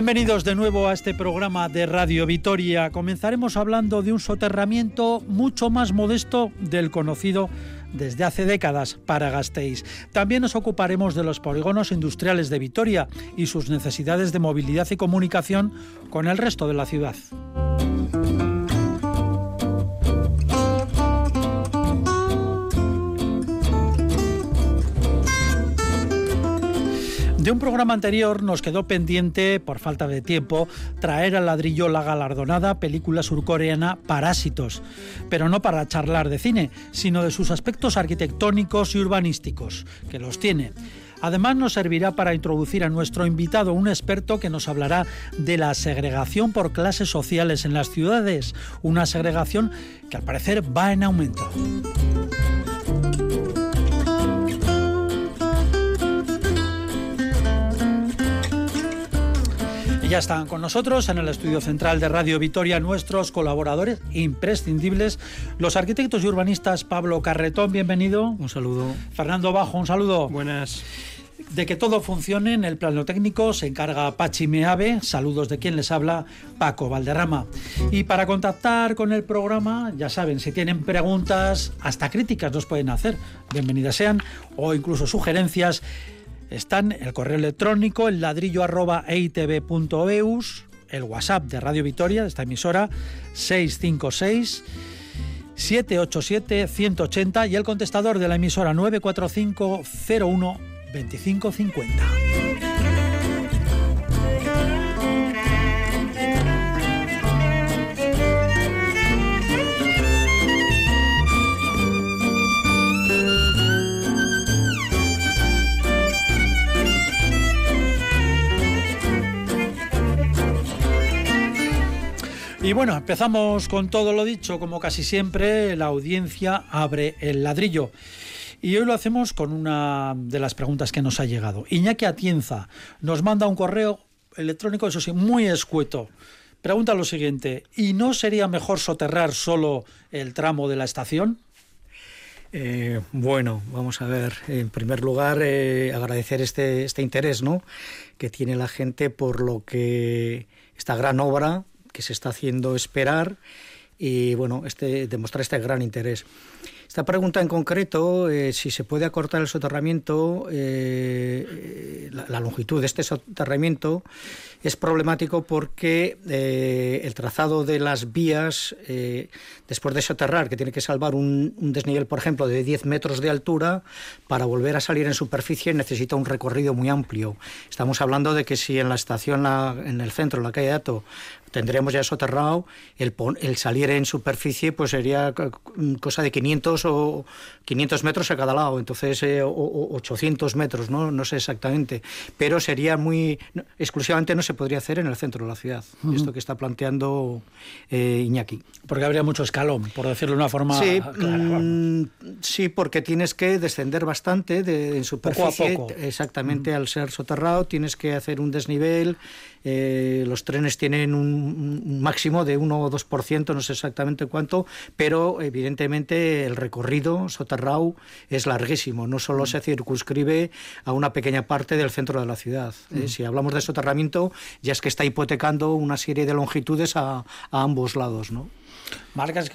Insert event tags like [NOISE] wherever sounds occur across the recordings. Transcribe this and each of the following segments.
Bienvenidos de nuevo a este programa de Radio Vitoria. Comenzaremos hablando de un soterramiento mucho más modesto del conocido desde hace décadas para Gasteiz. También nos ocuparemos de los polígonos industriales de Vitoria y sus necesidades de movilidad y comunicación con el resto de la ciudad. De un programa anterior nos quedó pendiente, por falta de tiempo, traer al ladrillo la galardonada película surcoreana Parásitos, pero no para charlar de cine, sino de sus aspectos arquitectónicos y urbanísticos, que los tiene. Además nos servirá para introducir a nuestro invitado un experto que nos hablará de la segregación por clases sociales en las ciudades, una segregación que al parecer va en aumento. Ya están con nosotros en el estudio central de Radio Vitoria nuestros colaboradores imprescindibles, los arquitectos y urbanistas Pablo Carretón, bienvenido. Un saludo. Fernando Bajo, un saludo. Buenas. De que todo funcione en el plano técnico se encarga Pachi Meave, saludos de quien les habla, Paco Valderrama. Y para contactar con el programa, ya saben, si tienen preguntas, hasta críticas nos pueden hacer, bienvenidas sean, o incluso sugerencias están el correo electrónico, el ladrillo arroba eitv.eus, el WhatsApp de Radio Vitoria, de esta emisora, 656 787 180 y el contestador de la emisora 945 01 2550. Y bueno, empezamos con todo lo dicho, como casi siempre, la audiencia abre el ladrillo. Y hoy lo hacemos con una de las preguntas que nos ha llegado. Iñaki Atienza nos manda un correo electrónico, eso sí, muy escueto. Pregunta lo siguiente, ¿y no sería mejor soterrar solo el tramo de la estación? Eh, bueno, vamos a ver. En primer lugar, eh, agradecer este, este interés ¿no? que tiene la gente por lo que esta gran obra que se está haciendo esperar y bueno, este, demostrar este gran interés. Esta pregunta en concreto, eh, si se puede acortar el soterramiento, eh, eh, la, longitud de este soterramiento, es problemático porque el trazado de las vías, después de soterrar, que tiene que salvar un, un, desnivel, por ejemplo, de 10 metros de altura, para volver a salir en superficie necesita un recorrido muy amplio. Estamos hablando de que si en la estación, en el centro, en la calle Dato, tendríamos ya soterrado, el, el salir en superficie pues sería cosa de 500 o 500 metros a cada lado, entonces eh, o, 800 metros, ¿no? no sé exactamente, pero sería muy, exclusivamente no se podría hacer en el centro de la ciudad, esto que está planteando eh, Iñaki. Porque habría mucho escalón, por decirlo de una forma sí, mm, sí porque tienes que descender bastante de, en superficie, poco a poco. exactamente al ser soterrado, tienes que hacer un desnivel, eh, los trenes tienen un, máximo de 1 o 2%, no sé exactamente cuánto, pero evidentemente el recorrido soterrado es larguísimo, no solo se circunscribe a una pequeña parte del centro de la ciudad. Eh, si hablamos de soterramiento, ya es que está hipotecando una serie de longitudes a, a ambos lados, ¿no?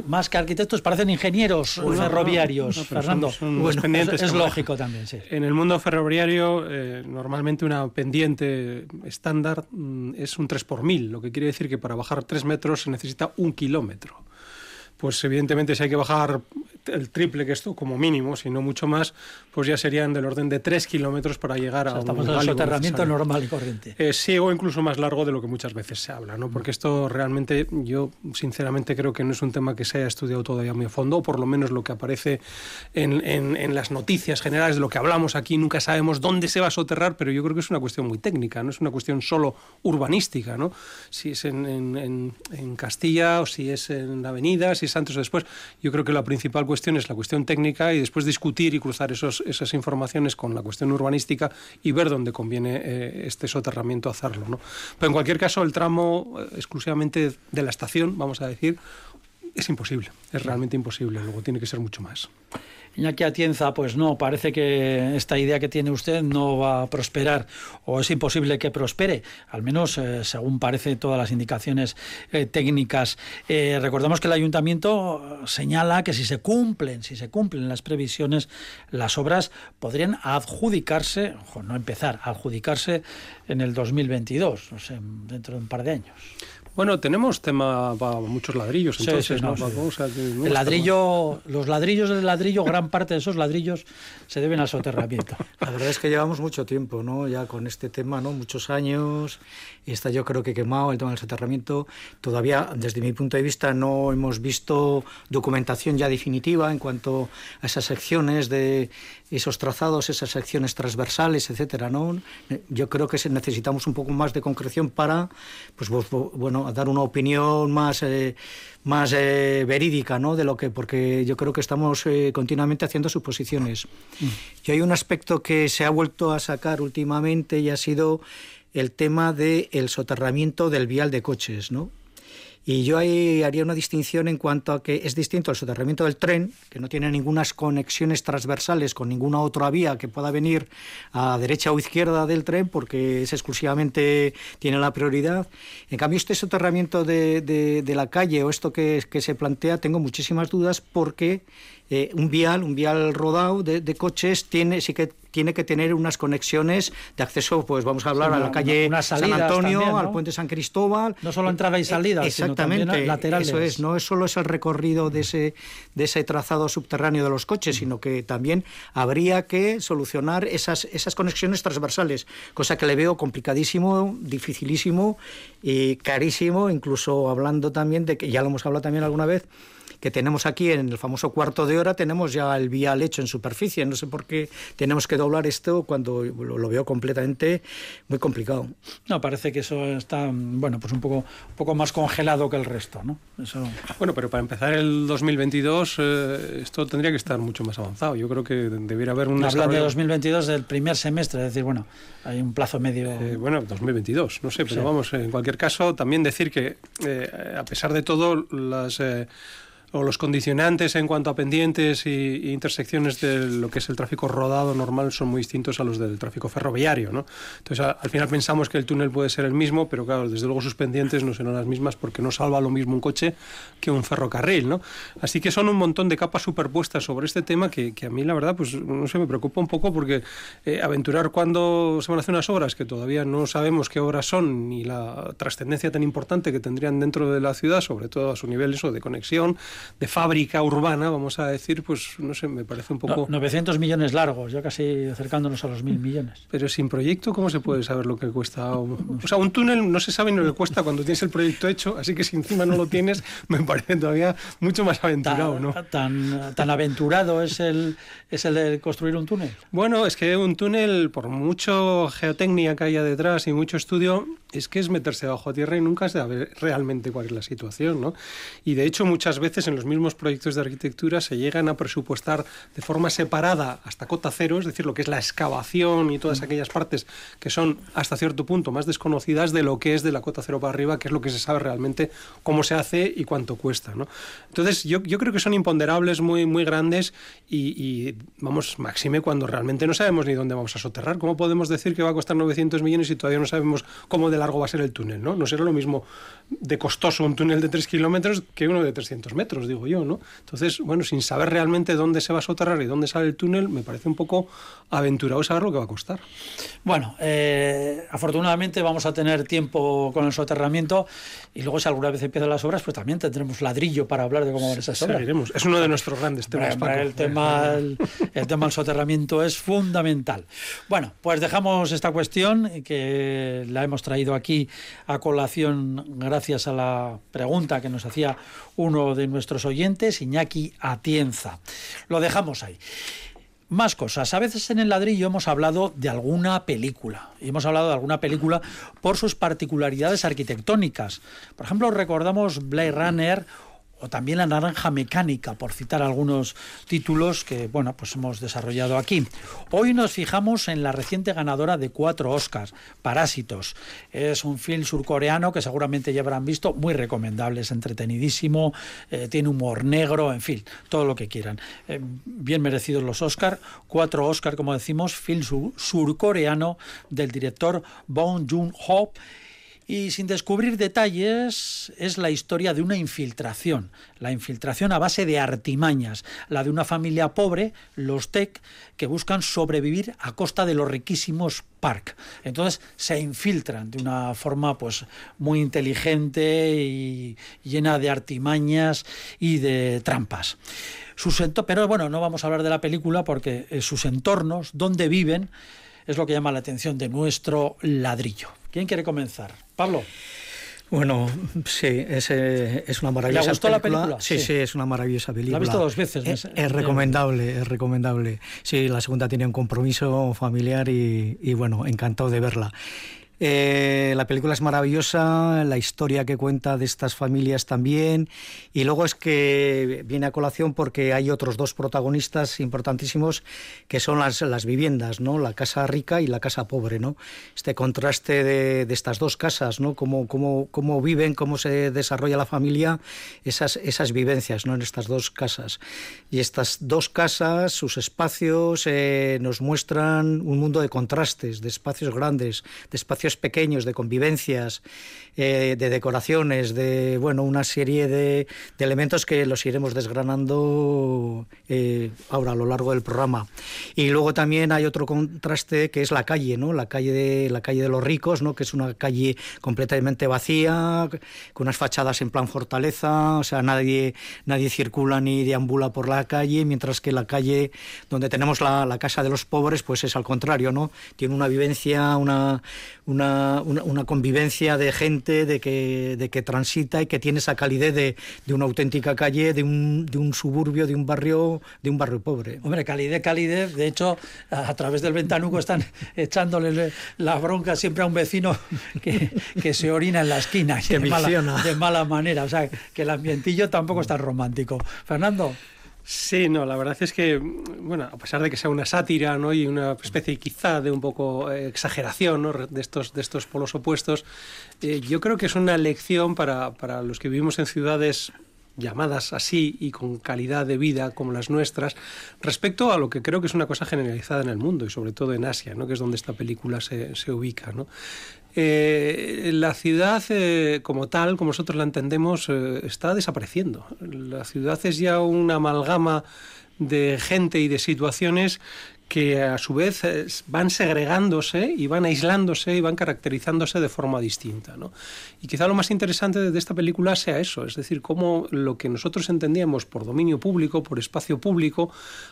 Más que arquitectos parecen ingenieros ferroviarios, Fernando. es, lógico también, sí. En el mundo ferroviario, eh, normalmente una pendiente estándar mm, es un 3 por mil, lo que quiere decir que para bajar 3 metros se necesita un kilómetro. Pues evidentemente si hay que bajar el triple que esto, como mínimo, si no mucho más, pues ya serían del orden de 3 kilómetros para llegar a estamos un en el soterramiento normal y corriente. Eh, sí, o incluso más largo de lo que muchas veces se habla, ¿no? Porque esto realmente, yo sinceramente creo que no es un tema que se haya estudiado todavía muy a fondo, o por lo menos lo que aparece en, en, las noticias generales de lo que hablamos aquí, nunca sabemos dónde se va a soterrar, pero yo creo que es una cuestión muy técnica, no es una cuestión solo urbanística, ¿no? Si es en, en Castilla o si es en la avenida, si es antes o después, yo creo que la principal cuestión la cuestión técnica y después discutir y cruzar esos, esas informaciones con la cuestión urbanística y ver dónde conviene eh, este soterramiento hacerlo. ¿no? Pero en cualquier caso, el tramo eh, exclusivamente de la estación, vamos a decir, es imposible, es realmente imposible, luego tiene que ser mucho más. Iñaki Atienza, pues no, parece que esta idea que tiene usted no va a prosperar o es imposible que prospere, al menos eh, según parece todas las indicaciones eh, técnicas. Eh, recordemos que el ayuntamiento señala que si se cumplen, si se cumplen las previsiones, las obras podrían adjudicarse, ojo, no empezar, adjudicarse en el 2022, no sé, dentro de un par de años. Bueno, tenemos tema para muchos ladrillos, entonces, ¿no? el ladrillo, los ladrillos del ladrillo, gran parte de esos ladrillos se deben al soterramiento. [LAUGHS] La verdad es que llevamos mucho tiempo, ¿no? Ya con este tema, ¿no? Muchos años, y está yo creo que quemado el tema del soterramiento. Todavía, desde mi punto de vista, no hemos visto documentación ya definitiva en cuanto a esas secciones de esos trazados, esas secciones transversales, etcétera, ¿no? Yo creo que necesitamos un poco más de concreción para, pues, bueno, dar una opinión más, eh, más eh, verídica, ¿no? De lo que, porque yo creo que estamos eh, continuamente haciendo suposiciones. Y hay un aspecto que se ha vuelto a sacar últimamente y ha sido el tema del soterramiento del vial de coches, ¿no? Y yo ahí haría una distinción en cuanto a que es distinto el soterramiento del tren, que no tiene ninguna conexiones transversales con ninguna otra vía que pueda venir a derecha o izquierda del tren, porque es exclusivamente tiene la prioridad. En cambio, este soterramiento de, de, la calle o esto que, se plantea, tengo muchísimas dudas porque eh, un vial, un vial rodado de, coches tiene sí que tiene que tener unas conexiones de acceso, pues vamos a hablar a la calle San Antonio, al puente San Cristóbal. No solo entrada y eh, salida, exactamente, sino laterales. Eso es, no es solo es el recorrido de ese de ese trazado subterráneo de los coches, sino que también habría que solucionar esas esas conexiones transversales, cosa que le veo complicadísimo, dificilísimo y carísimo, incluso hablando también de que ya lo hemos hablado también alguna vez que tenemos aquí en el famoso cuarto de hora, tenemos ya el vial hecho en superficie. No sé por qué tenemos que doblar esto cuando lo, veo completamente muy complicado. No, parece que eso está, bueno, pues un poco, un poco más congelado que el resto, ¿no? Eso... Bueno, pero para empezar el 2022 eh, esto tendría que estar mucho más avanzado. Yo creo que debiera haber un... Hablando de 2022 del primer semestre, es decir, bueno, hay un plazo medio... Eh, bueno, 2022, no sé, pero vamos, en cualquier caso, también decir que eh, a pesar de todo, las o los condicionantes en cuanto a pendientes y, intersecciones de lo que es el tráfico rodado normal son muy distintos a los del tráfico ferroviario. ¿no? Entonces, al final pensamos que el túnel puede ser el mismo, pero claro, desde luego sus pendientes no serán las mismas porque no salva lo mismo un coche que un ferrocarril. ¿no? Así que son un montón de capas superpuestas sobre este tema que, a mí, la verdad, pues no sé, me preocupa un poco porque eh, aventurar cuándo se van a hacer unas obras que todavía no sabemos qué obras son ni la trascendencia tan importante que tendrían dentro de la ciudad, sobre todo a su nivel eso de conexión, de fábrica urbana, vamos a decir, pues no sé, me parece un poco... 900 millones largos, ya casi acercándonos a los mil millones. Pero sin proyecto, ¿cómo se puede saber lo que cuesta? O sea, un túnel no se sabe ni lo que cuesta cuando tienes el proyecto hecho, así que si encima no lo tienes, [LAUGHS] me parece todavía mucho más aventurado, ¿no? Tan, tan aventurado es el, es el de construir un túnel. Bueno, es que un túnel, por mucho geotecnia que haya detrás y mucho estudio, es que es meterse bajo tierra y nunca se sabe realmente cuál es la situación, ¿no? Y de hecho muchas veces en los mismos proyectos de arquitectura se llegan a presupuestar de forma separada hasta cota cero, es decir, lo que es la excavación y todas aquellas partes que son hasta cierto punto más desconocidas de lo que es de la cota cero para arriba, que es lo que se sabe realmente cómo se hace y cuánto cuesta, ¿no? Entonces yo, yo creo que son imponderables muy, muy grandes y, y, vamos, máxime cuando realmente no sabemos ni dónde vamos a soterrar. ¿Cómo podemos decir que va a costar 900 millones y todavía no sabemos cómo de la largo va a ser el túnel, ¿no? No será lo mismo de costoso un túnel de 3 kilómetros que uno de 300 metros, digo yo, ¿no? Entonces, bueno, sin saber realmente dónde se va a soterrar y dónde sale el túnel, me parece un poco aventurado saber lo que va a costar. Bueno, eh, afortunadamente vamos a tener tiempo con el soterramiento y luego si alguna vez empiezan las obras, pues también tendremos ladrillo para hablar de cómo van esas obras. Es uno de nuestros grandes temas. el, tema, el, tema del soterramiento es fundamental. Bueno, pues dejamos esta cuestión que la hemos traído aquí a colación gracias a la pregunta que nos hacía uno de nuestros oyentes, Iñaki Atienza. Lo dejamos ahí. Más cosas. A veces en el ladrillo hemos hablado de alguna película. Y hemos hablado de alguna película por sus particularidades arquitectónicas. Por ejemplo, recordamos Blade Runner o también La Naranja Mecánica, por citar algunos títulos que bueno, pues hemos desarrollado aquí. Hoy nos fijamos en la reciente ganadora de cuatro Oscars, Parásitos. Es un film surcoreano que seguramente ya habrán visto, muy recomendable, es entretenidísimo, eh, tiene humor negro, en fin, todo lo que quieran. Eh, bien merecidos los Oscars, cuatro Oscars, como decimos, film surcoreano del director Bong Joon-ho y sin descubrir detalles es la historia de una infiltración, la infiltración a base de artimañas, la de una familia pobre, los Tech, que buscan sobrevivir a costa de los riquísimos Park. Entonces se infiltran de una forma pues muy inteligente y llena de artimañas y de trampas. Sus pero bueno, no vamos a hablar de la película porque eh, sus entornos, donde viven, es lo que llama la atención de nuestro ladrillo. ¿Quién quiere comenzar? Pablo. Bueno, sí, es, es una maravillosa ¿Le gustó la película? Sí, sí, es una maravillosa película. La he visto dos veces. Es, recomendable, es recomendable. Sí, la segunda tiene un compromiso familiar y, y bueno, encantado de verla. Eh, la película es maravillosa, la historia que cuenta de estas familias también, y luego es que viene a colación porque hay otros dos protagonistas importantísimos que son las, las viviendas, ¿no? La casa rica y la casa pobre, ¿no? Este contraste de, estas dos casas, ¿no? Cómo, cómo, cómo, viven, cómo se desarrolla la familia, esas, esas vivencias, ¿no? En estas dos casas. Y estas dos casas, sus espacios, eh, nos muestran un mundo de contrastes, de espacios grandes, de espacios pequeños de convivencias, eh, de decoraciones, de bueno, una serie de, elementos que los iremos desgranando eh, ahora a lo largo del programa. Y luego también hay otro contraste que es la calle, ¿no? La calle de la calle de los ricos, ¿no? Que es una calle completamente vacía, con unas fachadas en plan fortaleza, o sea, nadie nadie circula ni deambula por la calle, mientras que la calle donde tenemos la, la casa de los pobres, pues es al contrario, ¿no? Tiene una vivencia, una una, una, convivencia de gente de que, de que transita y que tiene esa calidez de, de una auténtica calle, de un, de un suburbio, de un barrio, de un barrio pobre. Hombre, calidez, calidez. De hecho, a, través del ventanuco están [LAUGHS] echándole la bronca siempre a un vecino [LAUGHS] que, que se orina en la esquina que de, mala, de mala manera. O sea, que el ambientillo tampoco es tan romántico. Fernando. Sí, no, la verdad es que, bueno, a pesar de que sea una sátira, ¿no? Y una especie quizá de un poco eh, exageración, ¿no? De estos, de estos polos opuestos, eh, yo creo que es una lección para, para los que vivimos en ciudades llamadas así y con calidad de vida como las nuestras, respecto a lo que creo que es una cosa generalizada en el mundo y sobre todo en Asia, ¿no? que es donde esta película se, se ubica. ¿no? Eh, la ciudad eh, como tal, como nosotros la entendemos, eh, está desapareciendo. La ciudad es ya una amalgama de gente y de situaciones que a su vez van segregándose y van aislándose y van caracterizándose de forma distinta. ¿no? Y quizá lo más interesante de esta película sea eso, es decir, cómo lo que nosotros entendíamos por dominio público, por espacio público,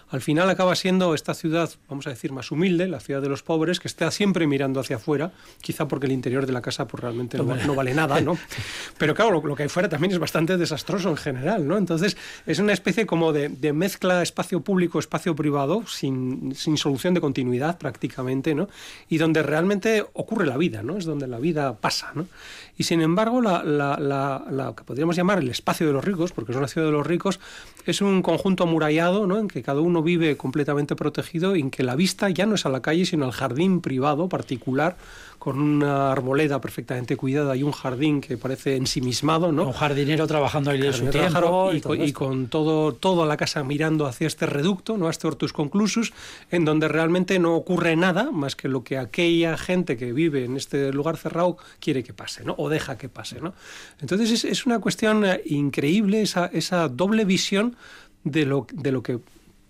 al final acaba siendo esta ciudad, vamos a decir, más humilde, la ciudad de los pobres, que está siempre mirando hacia afuera, quizá porque el interior de la casa pues, realmente no, vale nada, ¿no? [LAUGHS] Pero claro, lo, que hay fuera también es bastante desastroso en general, ¿no? Entonces es una especie como de, de mezcla espacio público, espacio privado, sin sin solución de continuidad prácticamente, ¿no? Y donde realmente ocurre la vida, ¿no? Es donde la vida pasa, ¿no? Y sin embargo, la, la, que podríamos llamar el espacio de los ricos, porque es una ciudad de los ricos, es un conjunto amurallado, ¿no? En que cada uno vive completamente protegido y en que la vista ya no es a la calle, sino al jardín privado, particular, con una arboleda perfectamente cuidada y un jardín que parece ensimismado, ¿no? Un jardinero trabajando ahí de su tiempo y, con, todo, toda la casa mirando hacia este reducto, ¿no? A este Hortus Conclusus, en donde realmente no ocurre nada más que lo que aquella gente que vive en este lugar cerrado quiere que pase, ¿no? O deja que pase, ¿no? Entonces es, es una cuestión eh, increíble esa, esa doble visión de lo, de lo que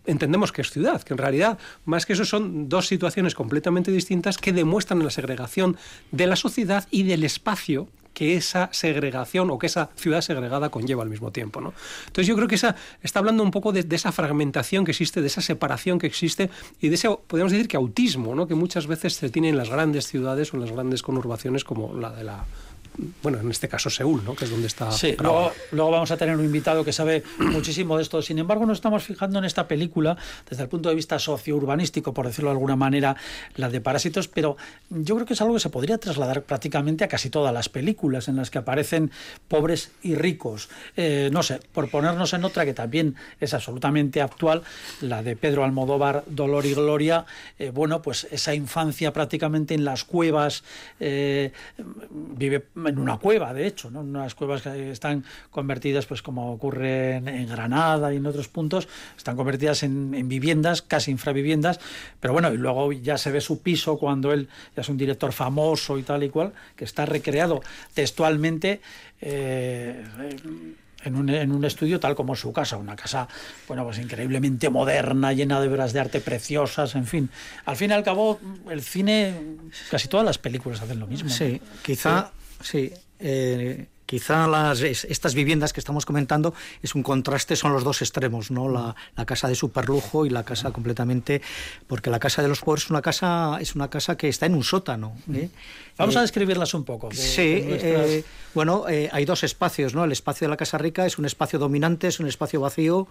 entendemos que es ciudad, que en realidad más que eso son dos situaciones completamente distintas que demuestran la segregación de la sociedad y del espacio que esa segregación o que esa ciudad segregada conlleva al mismo tiempo. ¿no? Entonces yo creo que esa, está hablando un poco de, esa fragmentación que existe, de esa separación que existe y de ese, podríamos decir que autismo, ¿no? que muchas veces se tiene en las grandes ciudades o en las grandes conurbaciones como la de la bueno, en este caso Seúl, ¿no? que es donde está. Sí, luego, luego, vamos a tener un invitado que sabe muchísimo de esto. Sin embargo, nos estamos fijando en esta película desde el punto de vista socio-urbanístico, por decirlo de alguna manera, la de Parásitos, pero yo creo que es algo que se podría trasladar prácticamente a casi todas las películas en las que aparecen pobres y ricos. Eh, no sé, por ponernos en otra que también es absolutamente actual, la de Pedro Almodóvar, Dolor y Gloria, eh, bueno, pues esa infancia prácticamente en las cuevas, eh, vive en una cueva, de hecho, ¿no? unas cuevas que están convertidas, pues como ocurre en, Granada y en otros puntos, están convertidas en, viviendas, casi infraviviendas, pero bueno, y luego ya se ve su piso cuando él ya es un director famoso y tal y cual, que está recreado textualmente. Eh, en un, en un, estudio tal como su casa, una casa, bueno, pues increíblemente moderna, llena de obras de arte preciosas, en fin. Al fin y al cabo, el cine, casi todas las películas hacen lo mismo. Sí, quizá Sí, eh, quizá las, estas viviendas que estamos comentando es un contraste, son los dos extremos, ¿no? La, casa de superlujo y la casa completamente, porque la casa de los pobres es una casa, es una casa que está en un sótano. ¿eh? Vamos a eh, describirlas un poco. sí, bueno, hay dos espacios, ¿no? El espacio de la casa rica es un espacio dominante, es un espacio vacío,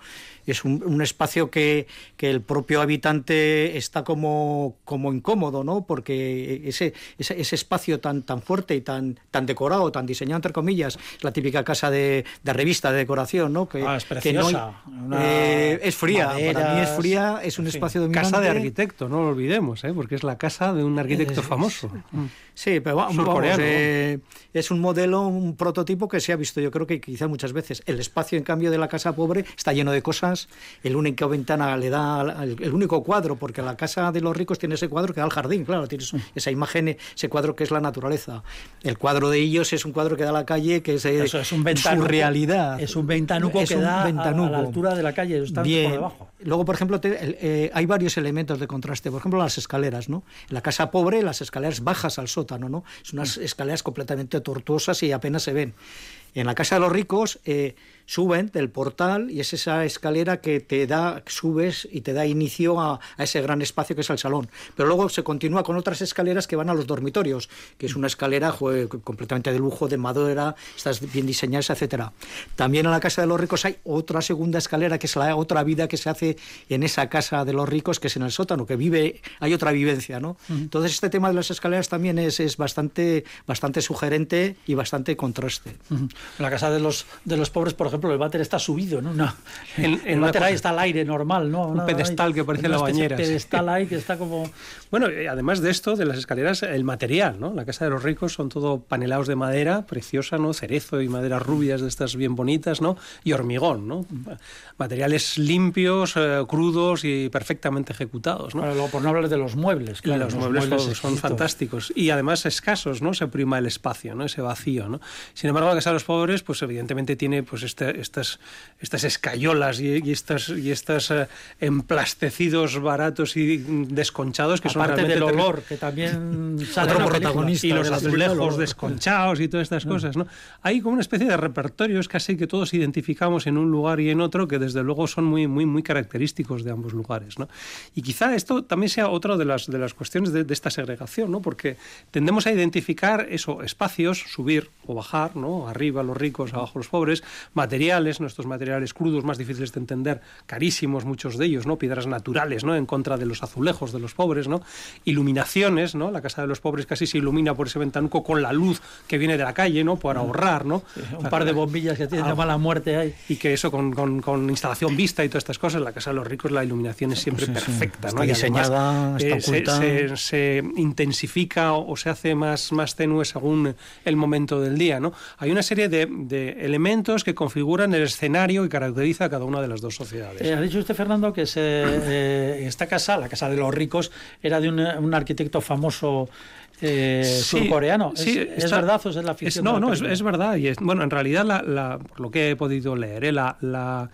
es un, espacio que, que, el propio habitante está como, como incómodo, ¿no? Porque ese, ese, ese, espacio tan, tan fuerte y tan, tan decorado, tan diseñado, entre comillas, la típica casa de, de revista de decoración, ¿no? Que, ah, es preciosa. Eh, es fría, para mí es fría, es un espacio dominante. Casa de arquitecto, no lo olvidemos, ¿eh? porque es la casa de un arquitecto famoso. Sí, pero vamos, eh, es un modelo, un prototipo que se ha visto, yo creo que quizá muchas veces. El espacio, en cambio, de la casa pobre está lleno de cosas. El único ventana le da el, único cuadro, porque la casa de los ricos tiene ese cuadro que da al jardín, claro, tienes esa imagen, ese cuadro que es la naturaleza. El cuadro de ellos es un cuadro que da a la calle, que es, eh, Eso, es un ventanuco, su realidad. Es un ventanuco que da A, la altura de la calle, está Bien. por debajo. Luego, por ejemplo, eh, hay varios elementos de contraste. Por ejemplo, las escaleras, ¿no? En la casa pobre, las escaleras bajas al sótano, ¿no? Son unas escaleras completamente tortuosas y apenas se ven. En la casa de los ricos eh, suben del portal y es esa escalera que te da, subes y te da inicio a, ese gran espacio que es el salón. Pero luego se continúa con otras escaleras que van a los dormitorios, que es una escalera completamente de lujo, de madera, estás bien diseñadas, etcétera. También en la casa de los ricos hay otra segunda escalera, que es la otra vida que se hace en esa casa de los ricos, que es en el sótano, que vive, hay otra vivencia, ¿no? Entonces este tema de las escaleras también es, es bastante, bastante sugerente y bastante contraste. En la casa de los, de los pobres, por ejemplo, el váter está subido, ¿no? en, el váter ahí está el aire normal, ¿no? Un pedestal que parece la bañera. Un pedestal ahí que está como... Bueno, además de esto, de las escaleras, el material, ¿no? La casa de los ricos son todo panelados de madera, preciosa, ¿no? Cerezo y maderas rubias de estas bien bonitas, ¿no? Y hormigón, ¿no? Materiales limpios, eh, crudos y perfectamente ejecutados, ¿no? luego, por no hablar de los muebles, claro. Los, muebles, son, fantásticos. Y además escasos, ¿no? Se prima el espacio, ¿no? Ese vacío, ¿no? Sin embargo, la casa de los pobres, pues evidentemente tiene pues este estas, estas escayolas y, estas, y estas eh, emplastecidos baratos y desconchados que son realmente del olor que también [LAUGHS] sale otro protagonista y los azulejos desconchados y todas estas mm. cosas ¿no? hay como una especie de repertorios casi que todos identificamos en un lugar y en otro que desde luego son muy muy muy característicos de ambos lugares ¿no? y quizá esto también sea otra de las de las cuestiones de, de esta segregación ¿no? porque tendemos a identificar eso espacios subir o bajar no arriba los ricos, abajo los pobres, materiales, nuestros materiales crudos más difíciles de entender, carísimos muchos de ellos, ¿no? Piedras naturales, ¿no? En contra de los azulejos de los pobres, ¿no? Iluminaciones, ¿no? La casa de los pobres casi se ilumina por ese ventanuco con la luz que viene de la calle, ¿no? Para ahorrar, ¿no? un par de bombillas que tienen mala muerte ahí. Y que eso con, con, instalación vista y todas estas cosas, la casa de los ricos la iluminación es siempre perfecta, ¿no? diseñada, está eh, Se, intensifica o, se hace más, más tenue según el momento del día, ¿no? Hay una serie de, elementos que configuran el escenario y caracteriza a cada una de las dos sociedades. Eh, ha dicho usted, Fernando, que se, eh, esta casa, la casa de los ricos, era de un, arquitecto famoso eh, surcoreano. ¿Es, ¿Es, verdad o es la ficción? no, no, es, verdad. Y bueno, en realidad, la, por lo que he podido leer, la, la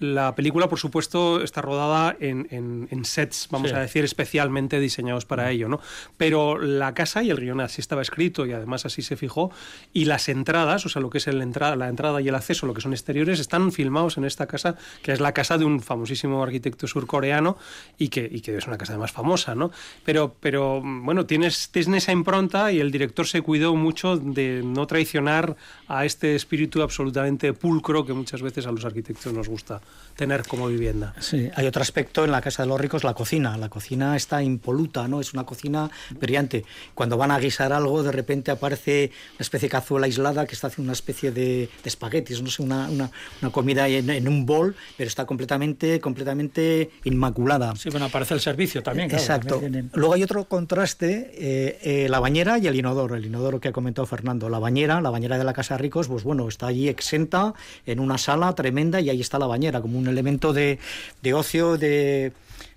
la película, por supuesto, está rodada en, sets, vamos a decir, especialmente diseñados para ello, ¿no? Pero la casa y el guion así estaba escrito y además así se fijó, y las entradas, o sea, lo que es el entrada, la entrada y el acceso, lo que son exteriores, están filmados en esta casa, que es la casa de un famosísimo arquitecto surcoreano y que, y que es una casa más famosa, ¿no? Pero, pero bueno, tienes, tienes esa impronta y el director se cuidó mucho de no traicionar a este espíritu absolutamente pulcro que muchas veces a los arquitectos nos gusta tener como vivienda. Sí, hay otro aspecto en la casa de los ricos, la cocina. La cocina está impoluta, ¿no? Es una cocina brillante. Cuando van a guisar algo, de repente aparece una especie de cazuela aislada que está haciendo una especie de, espaguetis, no sé, una, una, comida en, un bol, pero está completamente, completamente inmaculada. Sí, bueno, aparece el servicio también. Exacto. Luego hay otro contraste, eh, eh, la bañera y el inodoro. El inodoro que ha comentado Fernando. La bañera, la bañera de la casa de ricos, pues bueno, está allí exenta en una sala tremenda y ahí está la bañera, como un elemento de, de ocio, de,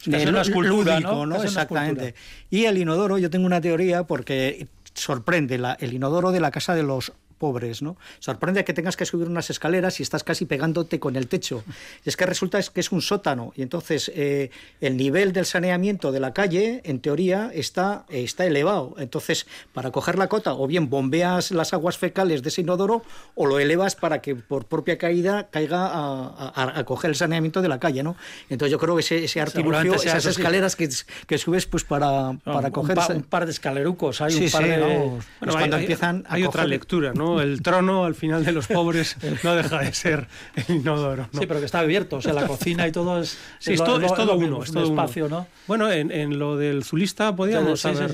de una escultura, ¿no? Exactamente. Y el inodoro, yo tengo una teoría porque sorprende la, el inodoro de la casa de los pobres, ¿no? Sorprende que tengas que subir unas escaleras y estás casi pegándote con el techo. Y es que resulta que es un sótano y entonces eh, el nivel del saneamiento de la calle, en teoría, está, está elevado. Entonces, para coger la cota, o bien bombeas las aguas fecales de ese inodoro o lo elevas para que por propia caída caiga a, coger el saneamiento de la calle, ¿no? Entonces yo creo que ese, ese artilugio, esas escaleras que, que, subes pues para, para coger... Un, par de escalerucos, hay un par de... cuando empiezan hay otra lectura, ¿no? El trono al final de los pobres no deja de ser el inodoro. Sí, pero que está abierto, o sea, la cocina y todo es, sí, es, todo, uno, es todo espacio, ¿no? Bueno, en, lo del Zulista podíamos haber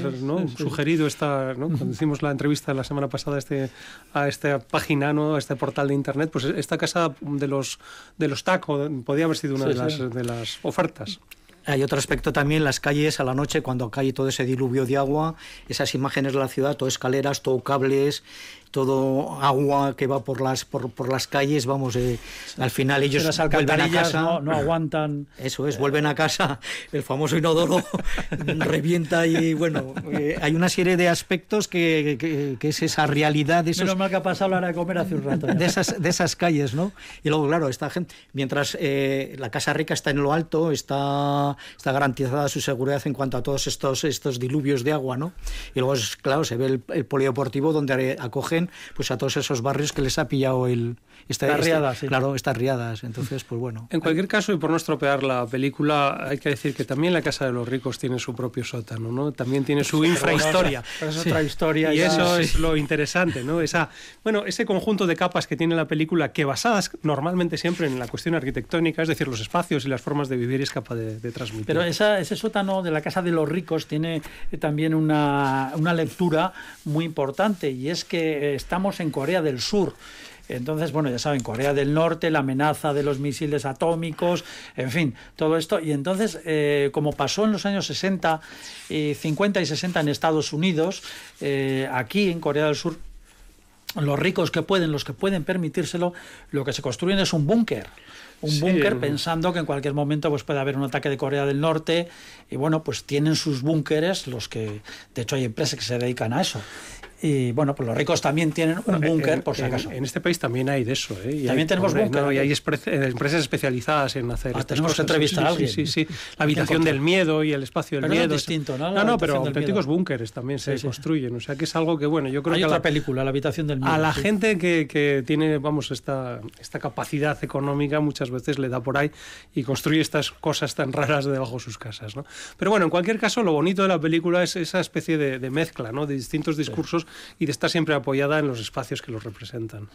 sugerido esta, cuando hicimos la entrevista la semana pasada a, este, a esta página, ¿no? a este portal de internet, pues esta casa de los de los tacos podía haber sido una de, las, de las ofertas. Hay otro aspecto también, las calles a la noche, cuando cae todo ese diluvio de agua, esas imágenes de la ciudad, todo escaleras, todo cables, todo agua que va por las por, por las calles, vamos, eh, al final ellos las vuelven a casa, no, aguantan. [LAUGHS] Eso es, vuelven a casa, el famoso inodoro [LAUGHS] revienta y bueno, eh, hay una serie de aspectos que, que, es esa realidad de esos, Menos mal que ha pasado la hora de comer hace un rato. De esas, de esas calles, ¿no? Y luego, claro, esta gente, mientras eh, la Casa Rica está en lo alto, está, está garantizada su seguridad en cuanto a todos estos, estos diluvios de agua, ¿no? Y luego, claro, se ve el, el polideportivo donde acoge pues a todos esos barrios que les ha pillado el esta, estas este, riadas, claro, estas riadas. Entonces, pues bueno. En cualquier caso, y por no estropear la película, hay que decir que también la casa de los ricos tiene su propio sótano, ¿no? También tiene su infrahistoria. [LAUGHS] es otra historia. Y eso es lo interesante, ¿no? Esa, bueno, ese conjunto de capas que tiene la película, que basadas normalmente siempre en la cuestión arquitectónica, es decir, los espacios y las formas de vivir, es capaz de, Pero esa, ese sótano de la casa de los ricos tiene también una, una lectura muy importante y es que estamos en Corea del Sur. Entonces, bueno, ya saben, Corea del Norte, la amenaza de los misiles atómicos, en fin, todo esto. Y entonces, eh, como pasó en los años 60, y 50 y 60 en Estados Unidos, eh, aquí en Corea del Sur, los ricos que pueden, los que pueden permitírselo, lo que se construyen es un búnker un búnker pensando que en cualquier momento pues puede haber un ataque de Corea del Norte y bueno pues tienen sus búnkeres los que de hecho hay empresas que se dedican a eso y bueno, pues los ricos también tienen un búnker, por si acaso. En, este país también hay de eso. ¿eh? también tenemos búnker. y hay eh, empresas especializadas en hacer. Ah, tenemos que entrevistar a alguien. Sí, sí, La habitación del miedo y el espacio del miedo. es distinto, ¿no? no, no, pero auténticos búnkeres también se construyen. O sea que es algo que, bueno, yo creo hay que. otra la, película, La habitación del miedo. A la gente que, que, tiene, vamos, esta, esta capacidad económica muchas veces le da por ahí y construye estas cosas tan raras debajo de sus casas, ¿no? Pero bueno, en cualquier caso, lo bonito de la película es esa especie de, de mezcla, ¿no? De distintos discursos y de estar siempre apoyada en los espacios que los representan.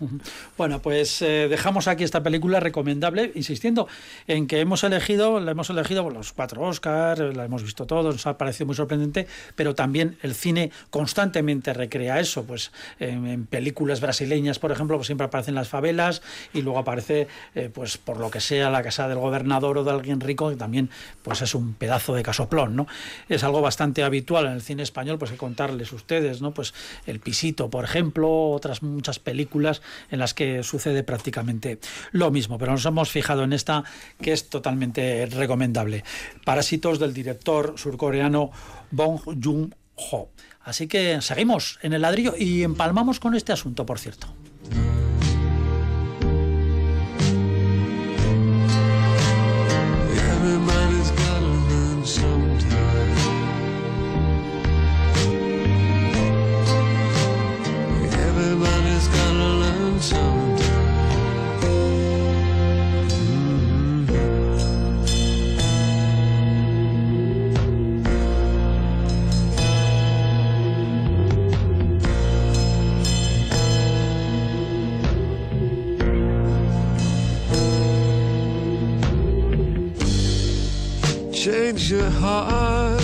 Bueno, pues eh, dejamos aquí esta película recomendable, insistiendo en que hemos elegido, la hemos elegido los cuatro Oscars, la hemos visto todos, nos ha parecido muy sorprendente, pero también el cine constantemente recrea eso, pues en, películas brasileñas, por ejemplo, pues siempre aparecen las favelas y luego aparece, eh, pues por lo que sea, la casa del gobernador o de alguien rico, que también pues es un pedazo de casoplón, ¿no? Es algo bastante habitual en el cine español, pues que contarles ustedes, ¿no? Pues El Pisito, por ejemplo, otras muchas películas en las que sucede prácticamente lo mismo, pero nos hemos fijado en esta que es totalmente recomendable. Parásitos del director surcoreano Bong Joon-ho. Así que seguimos en el ladrillo y empalmamos con este asunto, por cierto. Your heart.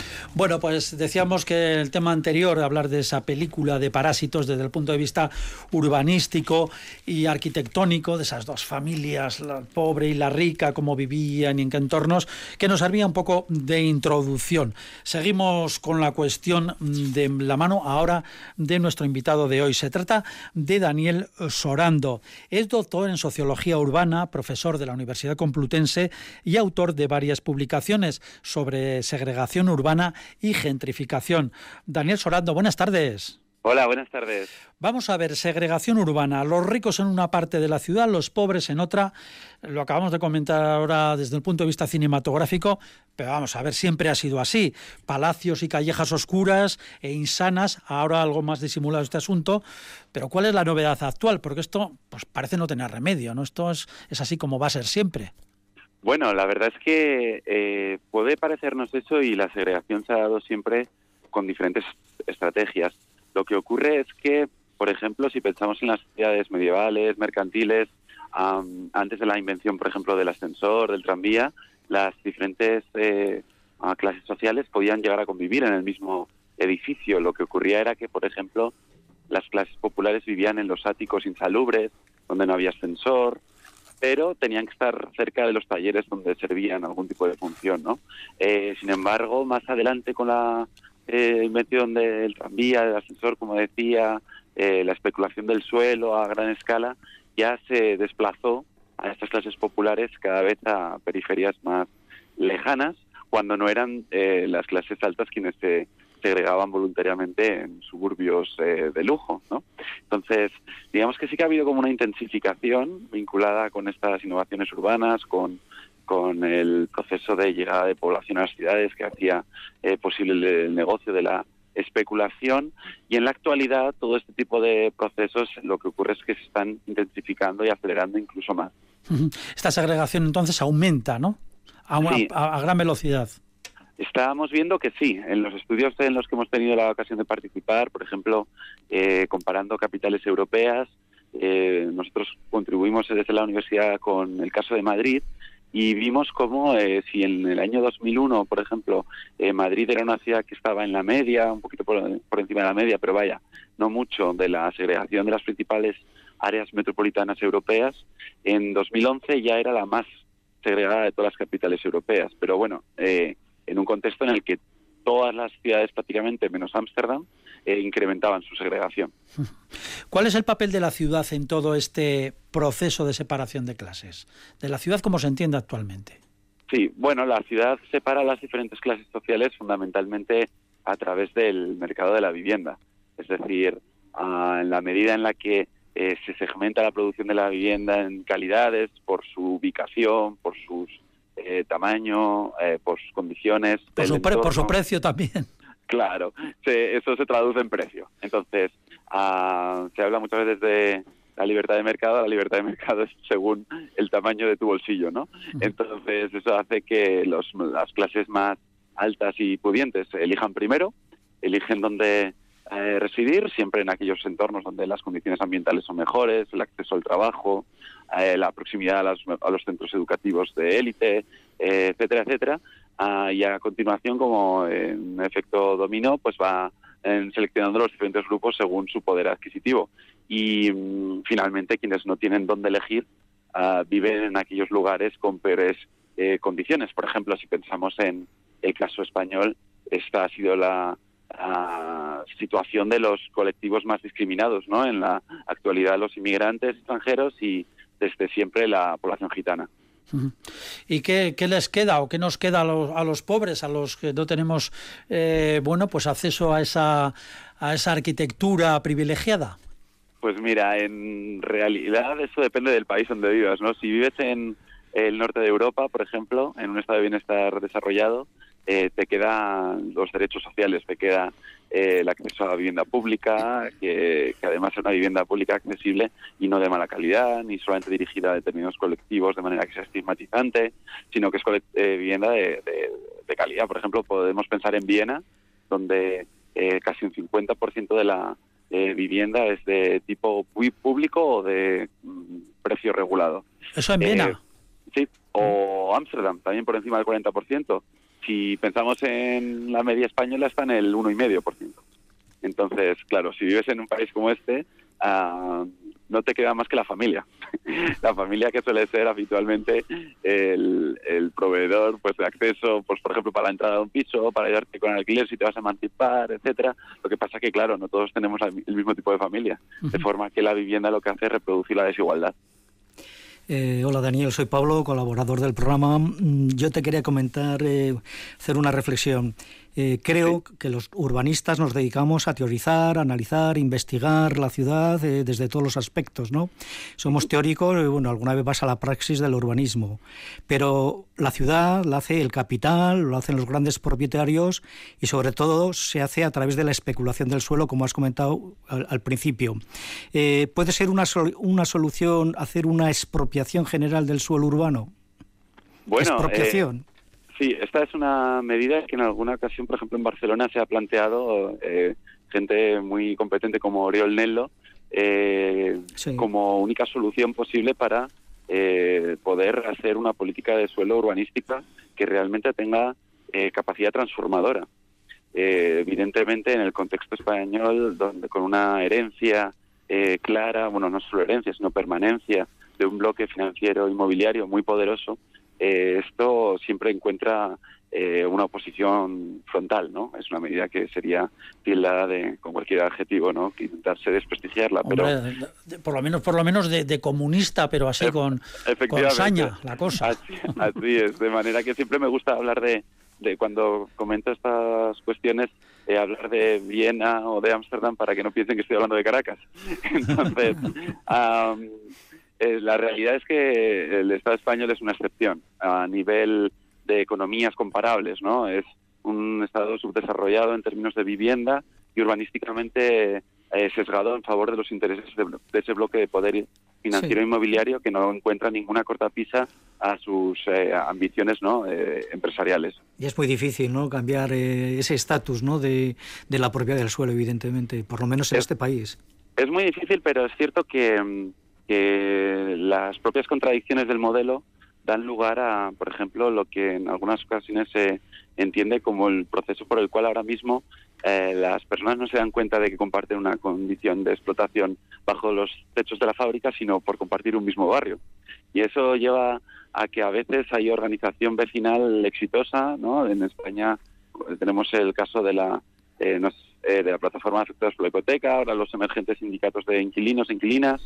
Bueno, pues decíamos que el tema anterior, hablar de esa película de parásitos desde el punto de vista urbanístico y arquitectónico, de esas dos familias, la pobre y la rica, cómo vivían y en qué entornos, que nos servía un poco de introducción. Seguimos con la cuestión de la mano ahora de nuestro invitado de hoy. Se trata de Daniel Sorando. Es doctor en sociología urbana, profesor de la Universidad Complutense y autor de varias publicaciones sobre segregación urbana y gentrificación. Daniel Sorando, buenas tardes. Hola, buenas tardes. Vamos a ver, segregación urbana, los ricos en una parte de la ciudad, los pobres en otra. Lo acabamos de comentar ahora desde el punto de vista cinematográfico, pero vamos a ver, siempre ha sido así. Palacios y callejas oscuras e insanas, ahora algo más disimulado este asunto. Pero ¿cuál es la novedad actual? Porque esto pues parece no tener remedio, ¿no? Esto es, es así como va a ser siempre. Bueno, la verdad es que eh, puede parecernos eso y la segregación se ha dado siempre con diferentes estrategias. Lo que ocurre es que, por ejemplo, si pensamos en las ciudades medievales, mercantiles, am, antes de la invención, por ejemplo, del ascensor, del tranvía, las diferentes eh, clases sociales podían llegar a convivir en el mismo edificio. Lo que ocurría era que, por ejemplo, las clases populares vivían en los áticos insalubres, donde no había ascensor, pero tenían que estar cerca de los talleres donde servían algún tipo de función, ¿no? Eh, sin embargo, más adelante con la eh, invención del tranvía, del ascensor, como decía, eh, la especulación del suelo a gran escala, ya se desplazó a estas clases populares cada vez a periferias más lejanas, cuando no eran eh, las clases altas quienes se segregaban voluntariamente en suburbios eh, de lujo, ¿no? Entonces, digamos que sí que ha habido como una intensificación vinculada con estas innovaciones urbanas, con, con el proceso de llegada de población a las ciudades que hacía eh, posible el negocio de la especulación y en la actualidad todo este tipo de procesos lo que ocurre es que se están intensificando y acelerando incluso más. Esta segregación entonces aumenta, ¿no? A, gran velocidad. Estábamos viendo que sí, en los estudios en los que hemos tenido la ocasión de participar, por ejemplo, eh, comparando capitales europeas, eh, nosotros contribuimos desde la universidad con el caso de Madrid y vimos cómo eh, si en el año 2001, por ejemplo, Madrid era una ciudad que estaba en la media, un poquito por, por, encima de la media, pero vaya, no mucho de la segregación de las principales áreas metropolitanas europeas, en 2011 ya era la más segregada de todas las capitales europeas. Pero bueno, eh, en un contexto en el que todas las ciudades prácticamente, menos Ámsterdam, eh, incrementaban su segregación. ¿Cuál es el papel de la ciudad en todo este proceso de separación de clases? De la ciudad como se entiende actualmente. Sí, bueno, la ciudad separa las diferentes clases sociales fundamentalmente a través del mercado de la vivienda. Es decir, en la medida en la que eh, se segmenta la producción de la vivienda en calidades por su ubicación, por su eh, tamaño, eh, por sus condiciones. Por su, por su, precio también. [LAUGHS] Claro, eso se traduce en precio. Entonces, ah, se habla muchas veces de la libertad de mercado. La libertad de mercado [LAUGHS] es según el tamaño de tu bolsillo, ¿no? Entonces, eso hace que los, las clases más altas y pudientes elijan primero, eligen dónde eh, residir, siempre en aquellos entornos donde las condiciones ambientales son mejores, el acceso al trabajo, eh, la proximidad a, los centros educativos de élite, eh, etcétera, etcétera. Ah, y a continuación, como en efecto dominó, pues va seleccionando los diferentes grupos según su poder adquisitivo. Y mm, finalmente, quienes no tienen dónde elegir, ah, viven en aquellos lugares con peores condiciones. Por ejemplo, si pensamos en el caso español, esta ha sido la, situación de los colectivos más discriminados, ¿no? En la actualidad los inmigrantes extranjeros y desde siempre la población gitana. ¿Y qué, les queda o qué nos queda a los, a los pobres, a los que no tenemos eh, bueno pues acceso a esa, a esa arquitectura privilegiada? Pues mira, en realidad eso depende del país donde vivas, ¿no? Si vives en el norte de Europa, por ejemplo, en un estado de bienestar desarrollado, eh, te quedan los derechos sociales, te queda eh, el acceso a la vivienda pública, que, además es una vivienda pública accesible y no de mala calidad, ni solamente dirigida a determinados colectivos de manera que sea estigmatizante, sino que es eh, vivienda de, calidad. Por ejemplo, podemos pensar en Viena, donde casi un 50% de la vivienda es de tipo público o de mm, precio regulado. ¿Eso en Viena? sí, o Ámsterdam, también por encima del 40% si pensamos en la media española está en el 1,5%. Entonces, claro, si vives en un país como este, ah, no te queda más que la familia. [LAUGHS] la familia que suele ser habitualmente el, proveedor pues de acceso, pues por ejemplo, para la entrada a un piso, para ayudarte con el alquiler si te vas a emancipar, etcétera. Lo que pasa que, claro, no todos tenemos el mismo tipo de familia, de forma que la vivienda lo que hace es reproducir la desigualdad. Eh, hola Daniel, soy Pablo, colaborador del programa. Mm, yo te quería comentar, eh, hacer una reflexión. Eh, creo que los urbanistas nos dedicamos a teorizar, analizar, investigar la ciudad eh, desde todos los aspectos, ¿no? Somos teóricos y, bueno, alguna vez vas a la praxis del urbanismo. Pero la ciudad la hace el capital, lo hacen los grandes propietarios y, sobre todo, se hace a través de la especulación del suelo, como has comentado al, principio. Eh, ¿Puede ser una, una solución hacer una expropiación general del suelo urbano? Bueno, expropiación. Sí, esta es una medida que en alguna ocasión, por ejemplo, en Barcelona se ha planteado eh, gente muy competente como Oriol Nello eh, como única solución posible para eh, poder hacer una política de suelo urbanística que realmente tenga capacidad transformadora. evidentemente, en el contexto español, donde con una herencia eh, clara, bueno, no solo herencia, sino permanencia de un bloque financiero inmobiliario muy poderoso, eh, esto siempre encuentra eh, una oposición frontal, ¿no? Es una medida que sería tildada de, con cualquier adjetivo, ¿no? Que intentarse desprestigiarla, pero... por lo menos, por lo menos de, comunista, pero así con, con saña la cosa. Así, es, de manera que siempre me gusta hablar de, de cuando comento estas cuestiones, eh, hablar de Viena o de Ámsterdam para que no piensen que estoy hablando de Caracas. [LAUGHS] Entonces, [LAUGHS] eh, la realidad es que el Estado español es una excepción a nivel de economías comparables, ¿no? Es un Estado subdesarrollado en términos de vivienda y urbanísticamente eh, sesgado en favor de los intereses de, ese bloque de poder financiero inmobiliario que no encuentra ninguna cortapisa a sus eh, ambiciones ¿no? empresariales. Y es muy difícil ¿no? cambiar ese estatus ¿no? de, la propiedad del suelo, evidentemente, por lo menos en este país. Es muy difícil, pero es cierto que mm, que las propias contradicciones del modelo dan lugar a, por ejemplo, lo que en algunas ocasiones se entiende como el proceso por el cual ahora mismo eh, las personas no se dan cuenta de que comparten una condición de explotación bajo los techos de la fábrica, sino por compartir un mismo barrio. Y eso lleva a que a veces hay organización vecinal exitosa, ¿no? En España tenemos el caso de la eh, eh, de la plataforma afectados por la hipoteca, ahora los emergentes sindicatos de inquilinos inquilinas,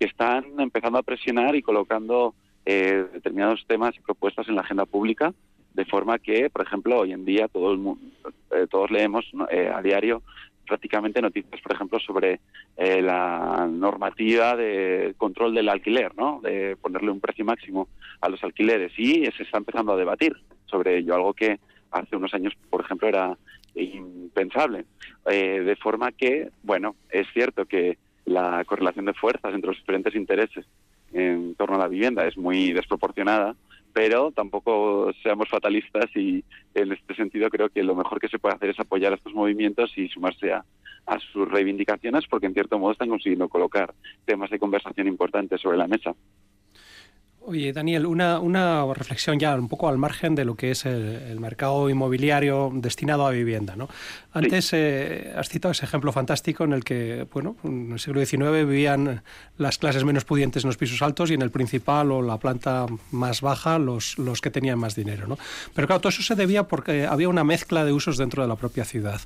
que están empezando a presionar y colocando eh, determinados temas y propuestas en la agenda pública, de forma que, por ejemplo, hoy en día todo el mundo, eh, todos leemos eh, a diario prácticamente noticias, por ejemplo, sobre la normativa de control del alquiler, ¿no? de ponerle un precio máximo a los alquileres. Y se está empezando a debatir sobre ello, algo que hace unos años, por ejemplo, era impensable. de forma que, bueno, es cierto que la correlación de fuerzas entre los diferentes intereses en torno a la vivienda es muy desproporcionada, pero tampoco seamos fatalistas y en este sentido creo que lo mejor que se puede hacer es apoyar a estos movimientos y sumarse a, a sus reivindicaciones porque en cierto modo están consiguiendo colocar temas de conversación importantes sobre la mesa. Oye, Daniel, una, una reflexión ya un poco al margen de lo que es el, mercado inmobiliario destinado a vivienda. ¿no? Antes eh, has citado ese ejemplo fantástico en el que, bueno, en el siglo XIX vivían las clases menos pudientes en los pisos altos y en el principal o la planta más baja los, los que tenían más dinero. ¿no? Pero claro, todo eso se debía porque había una mezcla de usos dentro de la propia ciudad.